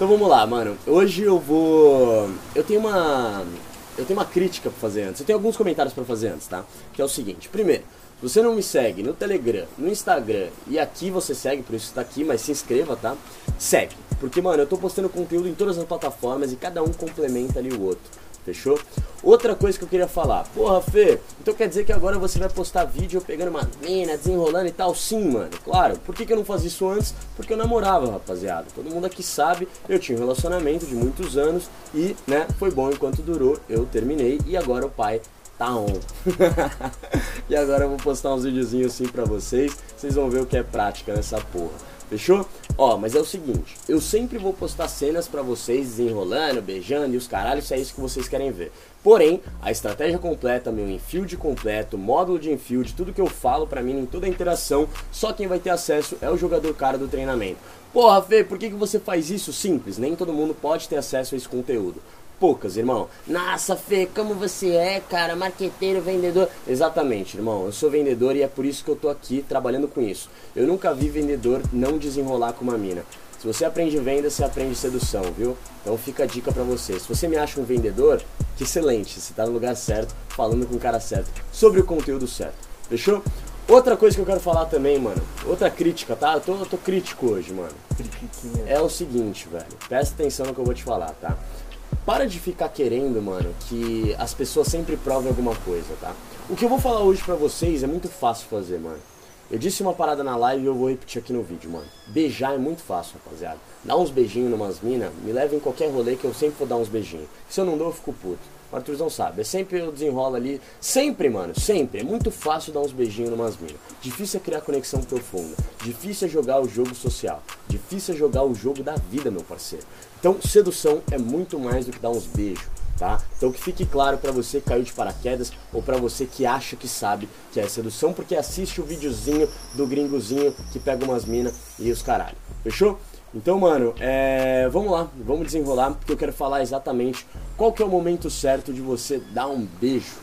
Então vamos lá, mano. Hoje eu vou. Eu tenho uma. Eu tenho uma crítica pra fazer antes. Eu tenho alguns comentários pra fazer antes, tá? Que é o seguinte: primeiro, se você não me segue no Telegram, no Instagram e aqui você segue, por isso está aqui, mas se inscreva, tá? Segue. Porque, mano, eu tô postando conteúdo em todas as plataformas e cada um complementa ali o outro. Fechou? Outra coisa que eu queria falar. Porra, Fê, então quer dizer que agora você vai postar vídeo pegando uma mina, desenrolando e tal? Sim, mano. Claro. Por que, que eu não fazia isso antes? Porque eu namorava, rapaziada. Todo mundo aqui sabe, eu tinha um relacionamento de muitos anos e, né, foi bom enquanto durou. Eu terminei e agora o pai tá on. e agora eu vou postar uns videozinhos assim pra vocês. Vocês vão ver o que é prática nessa porra. Fechou? Ó, mas é o seguinte, eu sempre vou postar cenas pra vocês desenrolando, beijando e os caralhos, se é isso que vocês querem ver. Porém, a estratégia completa, meu infield completo, módulo de infield, tudo que eu falo pra mim em toda a interação, só quem vai ter acesso é o jogador cara do treinamento. Porra, Fê, por que, que você faz isso? Simples, nem todo mundo pode ter acesso a esse conteúdo poucas, irmão. Nossa, Fê, como você é, cara, marqueteiro, vendedor. Exatamente, irmão. Eu sou vendedor e é por isso que eu tô aqui trabalhando com isso. Eu nunca vi vendedor não desenrolar com uma mina. Se você aprende venda, você aprende sedução, viu? Então fica a dica para você. Se você me acha um vendedor, que excelente, você tá no lugar certo, falando com o cara certo, sobre o conteúdo certo. Fechou? Outra coisa que eu quero falar também, mano. Outra crítica, tá? Eu tô, eu tô crítico hoje, mano. É o seguinte, velho. Presta atenção no que eu vou te falar, tá? Para de ficar querendo, mano, que as pessoas sempre provem alguma coisa, tá? O que eu vou falar hoje pra vocês é muito fácil fazer, mano. Eu disse uma parada na live e eu vou repetir aqui no vídeo, mano. Beijar é muito fácil, rapaziada. Dar uns beijinhos numas minas, me leva em qualquer rolê que eu sempre vou dar uns beijinhos. Se eu não dou, eu fico puto. O Arthurzão sabe, é sempre eu desenrolo ali. Sempre, mano, sempre. É muito fácil dar uns beijinhos numas minas. Difícil é criar conexão profunda. Difícil é jogar o jogo social. Difícil é jogar o jogo da vida, meu parceiro. Então, sedução é muito mais do que dar uns beijos. Tá? Então que fique claro para você que caiu de paraquedas ou para você que acha que sabe que é sedução porque assiste o videozinho do gringozinho que pega umas minas e os caralho. Fechou? Então, mano, é... vamos lá, vamos desenrolar, porque eu quero falar exatamente qual que é o momento certo de você dar um beijo.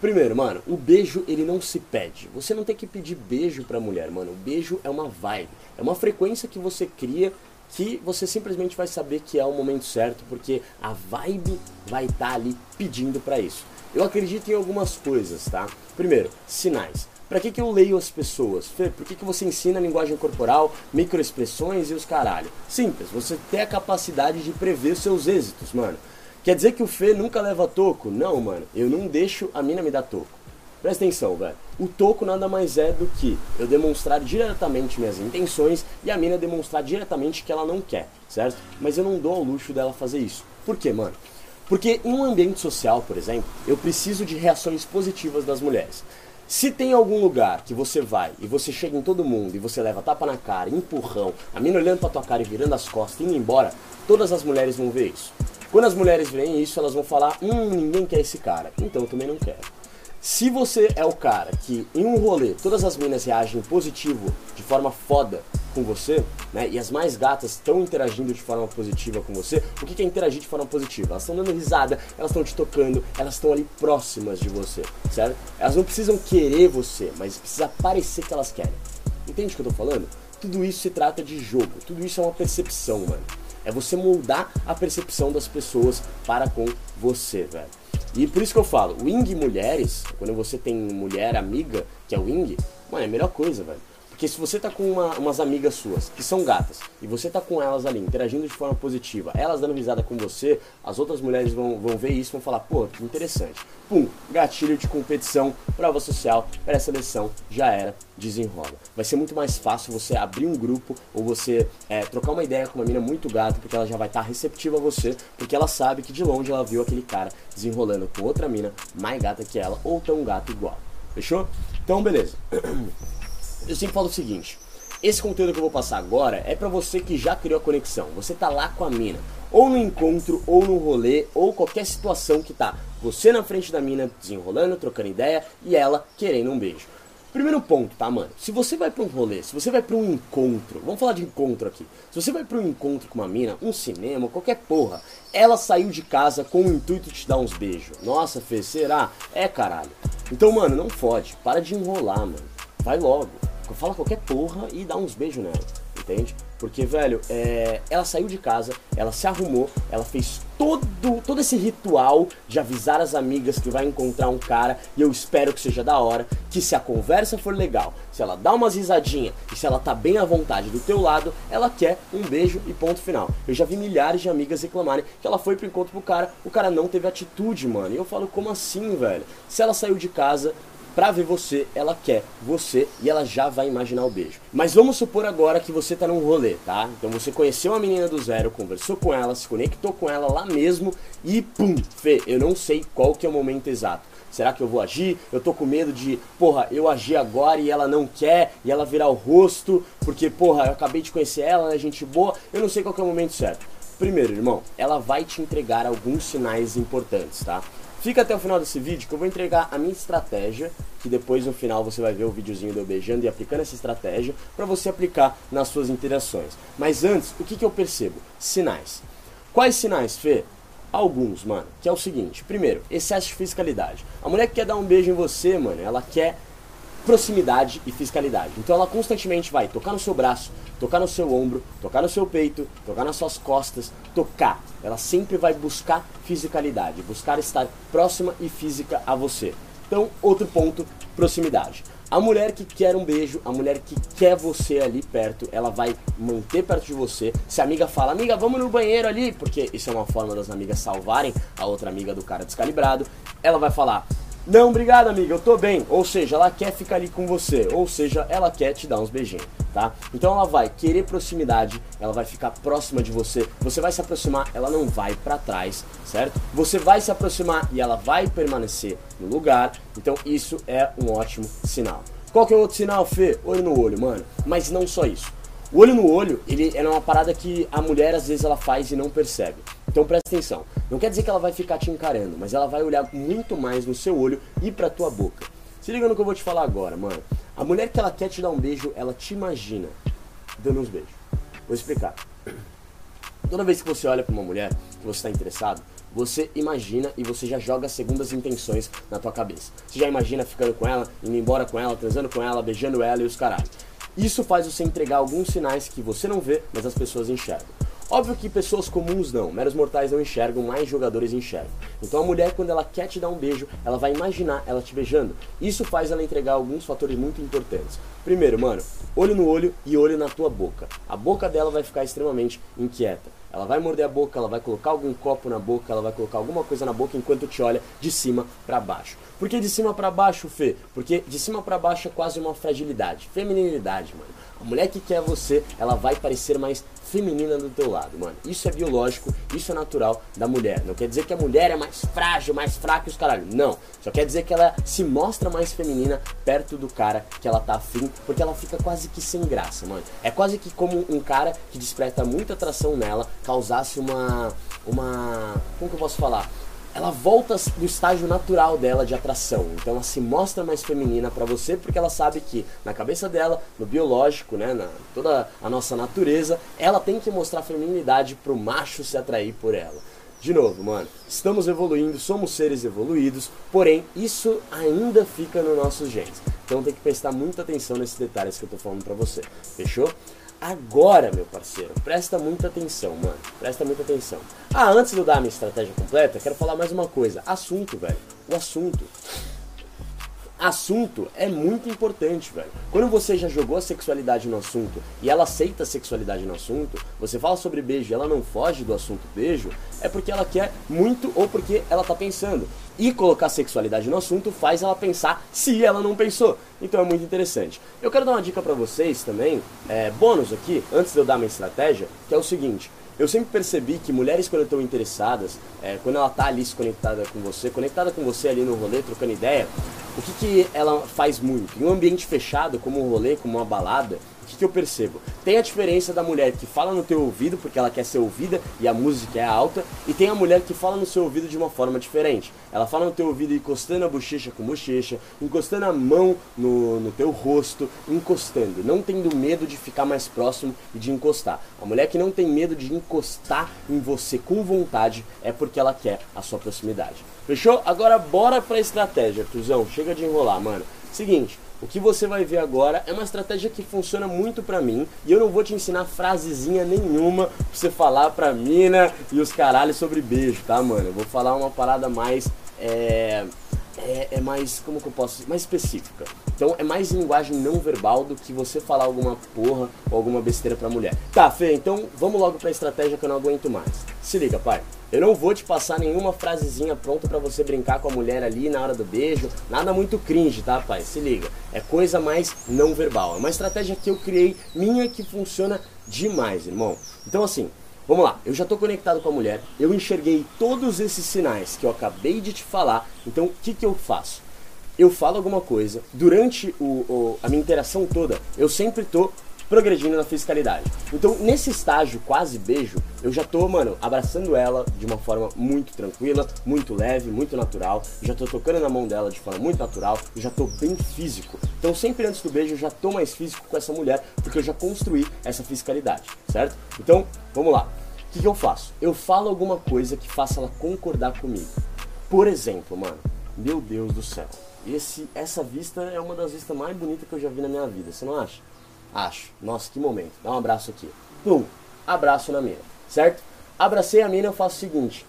Primeiro, mano, o beijo ele não se pede. Você não tem que pedir beijo pra mulher, mano. O beijo é uma vibe, é uma frequência que você cria que você simplesmente vai saber que é o momento certo, porque a vibe vai estar tá ali pedindo para isso. Eu acredito em algumas coisas, tá? Primeiro, sinais. Para que, que eu leio as pessoas? Fê, por que, que você ensina linguagem corporal, microexpressões e os caralho? Simples, você tem a capacidade de prever seus êxitos, mano. Quer dizer que o Fê nunca leva toco? Não, mano. Eu não deixo a mina me dar toco. Presta atenção, velho. O toco nada mais é do que eu demonstrar diretamente minhas intenções e a mina demonstrar diretamente que ela não quer, certo? Mas eu não dou ao luxo dela fazer isso. Por quê, mano? Porque em um ambiente social, por exemplo, eu preciso de reações positivas das mulheres. Se tem algum lugar que você vai e você chega em todo mundo e você leva tapa na cara, empurrão, a mina olhando pra tua cara e virando as costas, indo embora, todas as mulheres vão ver isso. Quando as mulheres veem isso, elas vão falar: hum, ninguém quer esse cara, então eu também não quero. Se você é o cara que em um rolê todas as minas reagem positivo de forma foda com você, né? E as mais gatas estão interagindo de forma positiva com você. O que é interagir de forma positiva? Elas estão dando risada, elas estão te tocando, elas estão ali próximas de você, certo? Elas não precisam querer você, mas precisa parecer que elas querem. Entende o que eu tô falando? Tudo isso se trata de jogo, tudo isso é uma percepção, mano. É você moldar a percepção das pessoas para com você, velho. E por isso que eu falo, wing mulheres, quando você tem mulher amiga, que é wing, mano, é a melhor coisa, velho. Porque se você tá com uma, umas amigas suas que são gatas e você tá com elas ali interagindo de forma positiva, elas dando risada com você, as outras mulheres vão, vão ver isso e vão falar, pô, que interessante. Pum, gatilho de competição, prova social, pré-seleção, já era, desenrola. Vai ser muito mais fácil você abrir um grupo ou você é, trocar uma ideia com uma mina muito gata, porque ela já vai estar tá receptiva a você, porque ela sabe que de longe ela viu aquele cara desenrolando com outra mina mais gata que ela ou tão gato igual. Fechou? Então, beleza. eu sempre falo o seguinte: esse conteúdo que eu vou passar agora é para você que já criou a conexão. Você tá lá com a mina, ou no encontro, ou no rolê, ou qualquer situação que tá você na frente da mina desenrolando, trocando ideia e ela querendo um beijo. Primeiro ponto, tá, mano? Se você vai pra um rolê, se você vai pra um encontro, vamos falar de encontro aqui. Se você vai pra um encontro com uma mina, um cinema, qualquer porra, ela saiu de casa com o intuito de te dar uns beijos. Nossa, Fê, será? É, caralho. Então, mano, não fode. Para de enrolar, mano. Vai logo fala qualquer porra e dá uns beijos nela, entende? Porque, velho, é, ela saiu de casa, ela se arrumou, ela fez todo, todo esse ritual de avisar as amigas que vai encontrar um cara e eu espero que seja da hora, que se a conversa for legal, se ela dá umas risadinhas e se ela tá bem à vontade do teu lado, ela quer um beijo e ponto final. Eu já vi milhares de amigas reclamarem que ela foi pro encontro pro cara, o cara não teve atitude, mano. E eu falo, como assim, velho? Se ela saiu de casa, pra ver você, ela quer você e ela já vai imaginar o beijo. Mas vamos supor agora que você tá num rolê, tá? Então você conheceu a menina do zero, conversou com ela, se conectou com ela lá mesmo e pum, Fê, eu não sei qual que é o momento exato. Será que eu vou agir? Eu tô com medo de, porra, eu agir agora e ela não quer, e ela virar o rosto, porque, porra, eu acabei de conhecer ela, ela é gente boa, eu não sei qual que é o momento certo. Primeiro, irmão, ela vai te entregar alguns sinais importantes, tá? Fica até o final desse vídeo que eu vou entregar a minha estratégia, que depois no final você vai ver o videozinho de eu beijando e aplicando essa estratégia para você aplicar nas suas interações. Mas antes, o que, que eu percebo? Sinais. Quais sinais, Fê? Alguns, mano. Que é o seguinte: primeiro, excesso de fiscalidade. A mulher que quer dar um beijo em você, mano, ela quer proximidade e fiscalidade. Então ela constantemente vai tocar no seu braço, tocar no seu ombro, tocar no seu peito, tocar nas suas costas, tocar. Ela sempre vai buscar fisicalidade, buscar estar próxima e física a você. Então, outro ponto, proximidade. A mulher que quer um beijo, a mulher que quer você ali perto, ela vai manter perto de você. Se a amiga fala, amiga, vamos no banheiro ali, porque isso é uma forma das amigas salvarem a outra amiga do cara descalibrado, ela vai falar, não, obrigado, amiga, eu tô bem. Ou seja, ela quer ficar ali com você. Ou seja, ela quer te dar uns beijinhos, tá? Então ela vai querer proximidade, ela vai ficar próxima de você. Você vai se aproximar, ela não vai para trás, certo? Você vai se aproximar e ela vai permanecer no lugar. Então isso é um ótimo sinal. Qual que é o outro sinal, Fê? Olho no olho, mano. Mas não só isso. O olho no olho, ele é uma parada que a mulher às vezes ela faz e não percebe. Então presta atenção. Não quer dizer que ela vai ficar te encarando, mas ela vai olhar muito mais no seu olho e pra tua boca. Se liga no que eu vou te falar agora, mano. A mulher que ela quer te dar um beijo, ela te imagina dando uns beijos. Vou explicar. Toda vez que você olha para uma mulher que você está interessado, você imagina e você já joga segundas intenções na tua cabeça. Você já imagina ficando com ela, indo embora com ela, transando com ela, beijando ela e os caralho. Isso faz você entregar alguns sinais que você não vê, mas as pessoas enxergam. Óbvio que pessoas comuns não, meros mortais não enxergam, mais jogadores enxergam. Então a mulher, quando ela quer te dar um beijo, ela vai imaginar ela te beijando. Isso faz ela entregar alguns fatores muito importantes. Primeiro, mano, olho no olho e olho na tua boca. A boca dela vai ficar extremamente inquieta. Ela vai morder a boca, ela vai colocar algum copo na boca, ela vai colocar alguma coisa na boca enquanto te olha de cima para baixo. Por que de cima para baixo, Fê? Porque de cima para baixo é quase uma fragilidade, feminilidade, mano. A mulher que quer você, ela vai parecer mais feminina do teu lado, mano. Isso é biológico, isso é natural da mulher. Não quer dizer que a mulher é mais frágil, mais fraca e os caralho. Não. Só quer dizer que ela se mostra mais feminina perto do cara que ela tá afim, porque ela fica quase que sem graça, mano. É quase que como um cara que desperta muita atração nela, causasse uma. Uma. Como que eu posso falar? ela volta do estágio natural dela de atração. Então ela se mostra mais feminina para você porque ela sabe que na cabeça dela, no biológico, né, na toda a nossa natureza, ela tem que mostrar feminilidade pro macho se atrair por ela. De novo, mano, estamos evoluindo, somos seres evoluídos, porém isso ainda fica no nossos genes. Então tem que prestar muita atenção nesses detalhes que eu tô falando pra você. Fechou? Agora, meu parceiro, presta muita atenção, mano. Presta muita atenção. Ah, antes de eu dar a minha estratégia completa, quero falar mais uma coisa. Assunto, velho. O assunto assunto é muito importante, velho. Quando você já jogou a sexualidade no assunto e ela aceita a sexualidade no assunto, você fala sobre beijo e ela não foge do assunto beijo, é porque ela quer muito ou porque ela tá pensando. E colocar sexualidade no assunto faz ela pensar se ela não pensou. Então é muito interessante. Eu quero dar uma dica para vocês também, é, bônus aqui, antes de eu dar minha estratégia, que é o seguinte. Eu sempre percebi que mulheres quando estão interessadas, é, quando ela tá ali se conectada com você, conectada com você ali no rolê, trocando ideia, o que, que ela faz muito? Em um ambiente fechado, como um rolê, como uma balada, que, que eu percebo? Tem a diferença da mulher que fala no teu ouvido porque ela quer ser ouvida e a música é alta, e tem a mulher que fala no seu ouvido de uma forma diferente. Ela fala no teu ouvido encostando a bochecha com bochecha, encostando a mão no, no teu rosto, encostando, não tendo medo de ficar mais próximo e de encostar. A mulher que não tem medo de encostar em você com vontade é porque ela quer a sua proximidade. Fechou? Agora bora pra estratégia, Tuzão. Chega de enrolar, mano. Seguinte, O que você vai ver agora é uma estratégia que funciona muito pra mim e eu não vou te ensinar frasezinha nenhuma pra você falar pra mina e os caralhos sobre beijo, tá, mano? Eu vou falar uma parada mais. É, é, é, mais, como que eu posso dizer, mais específica. Então é mais linguagem não verbal do que você falar alguma porra ou alguma besteira pra mulher. Tá, Fê, então vamos logo pra estratégia que eu não aguento mais. Se liga, pai. Eu não vou te passar nenhuma frasezinha pronta para você brincar com a mulher ali na hora do beijo. Nada muito cringe, tá, pai? Se liga. É coisa mais não verbal. É uma estratégia que eu criei minha que funciona demais, irmão. Então assim, Vamos lá, eu já estou conectado com a mulher, eu enxerguei todos esses sinais que eu acabei de te falar, então o que, que eu faço? Eu falo alguma coisa, durante o, o, a minha interação toda, eu sempre estou progredindo na fiscalidade. Então, nesse estágio quase beijo, eu já tô, mano, abraçando ela de uma forma muito tranquila, muito leve, muito natural. Já tô tocando na mão dela de forma muito natural, já tô bem físico. Então, sempre antes do beijo, eu já tô mais físico com essa mulher, porque eu já construí essa fiscalidade, certo? Então, vamos lá. O que, que eu faço? Eu falo alguma coisa que faça ela concordar comigo. Por exemplo, mano, meu Deus do céu. Esse, essa vista é uma das vistas mais bonitas que eu já vi na minha vida, você não acha? Acho. Nossa, que momento. Dá um abraço aqui. Pum. Abraço na mina. Certo? Abracei a mina, eu faço o seguinte.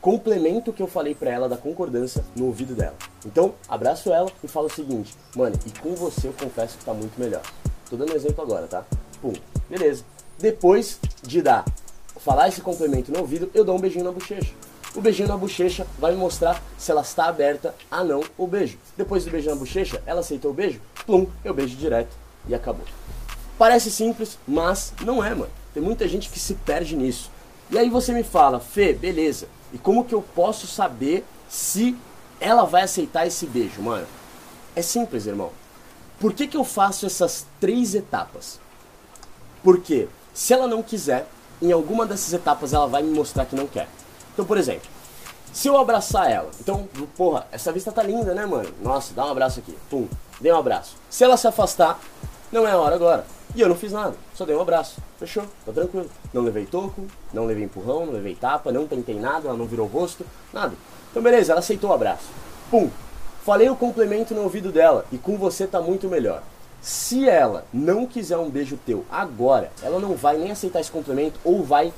Complemento o que eu falei pra ela da concordância no ouvido dela. Então, abraço ela e falo o seguinte. Mano, e com você eu confesso que tá muito melhor. Tô dando um exemplo agora, tá? Pum. Beleza. Depois de dar, falar esse complemento no ouvido, eu dou um beijinho na bochecha. O beijinho na bochecha vai me mostrar se ela está aberta a não o beijo. Depois do beijo na bochecha, ela aceitou o beijo, plum, eu beijo direto e acabou. Parece simples, mas não é, mano. Tem muita gente que se perde nisso. E aí você me fala, Fê, beleza. E como que eu posso saber se ela vai aceitar esse beijo, mano? É simples, irmão. Por que, que eu faço essas três etapas? Porque se ela não quiser, em alguma dessas etapas ela vai me mostrar que não quer. Então, por exemplo, se eu abraçar ela, então, porra, essa vista tá linda, né, mano? Nossa, dá um abraço aqui. Pum, dei um abraço. Se ela se afastar, não é a hora agora. E eu não fiz nada, só dei um abraço. Fechou, tá tranquilo. Não levei toco, não levei empurrão, não levei tapa, não tentei nada, ela não virou o rosto, nada. Então beleza, ela aceitou o abraço. Pum, falei o complemento no ouvido dela e com você tá muito melhor. Se ela não quiser um beijo teu agora, ela não vai nem aceitar esse complemento ou vai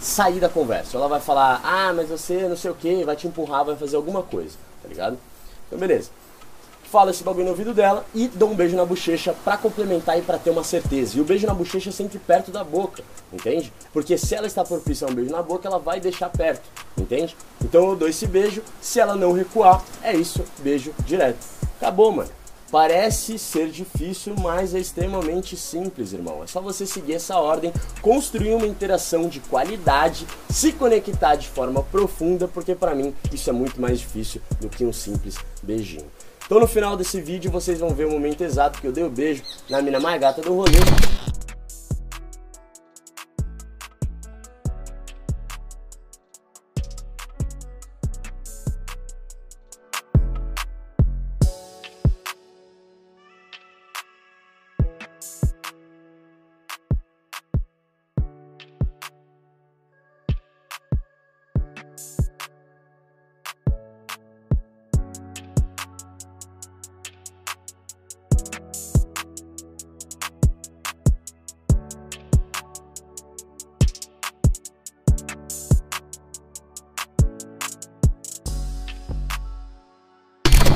sair da conversa. Ela vai falar, ah, mas você não sei o que, vai te empurrar, vai fazer alguma coisa, tá ligado? Então beleza fala esse bagulho no ouvido dela e dou um beijo na bochecha para complementar e para ter uma certeza. E o beijo na bochecha é sempre perto da boca, entende? Porque se ela está propícia a um beijo na boca, ela vai deixar perto, entende? Então eu dou esse beijo, se ela não recuar, é isso, beijo direto. Acabou, mano. Parece ser difícil, mas é extremamente simples, irmão. É só você seguir essa ordem, construir uma interação de qualidade, se conectar de forma profunda, porque para mim isso é muito mais difícil do que um simples beijinho. Então no final desse vídeo vocês vão ver o momento exato que eu dei o beijo na mina mais gata do rolê.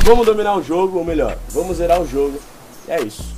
Vamos dominar o jogo, ou melhor, vamos zerar o jogo. E é isso.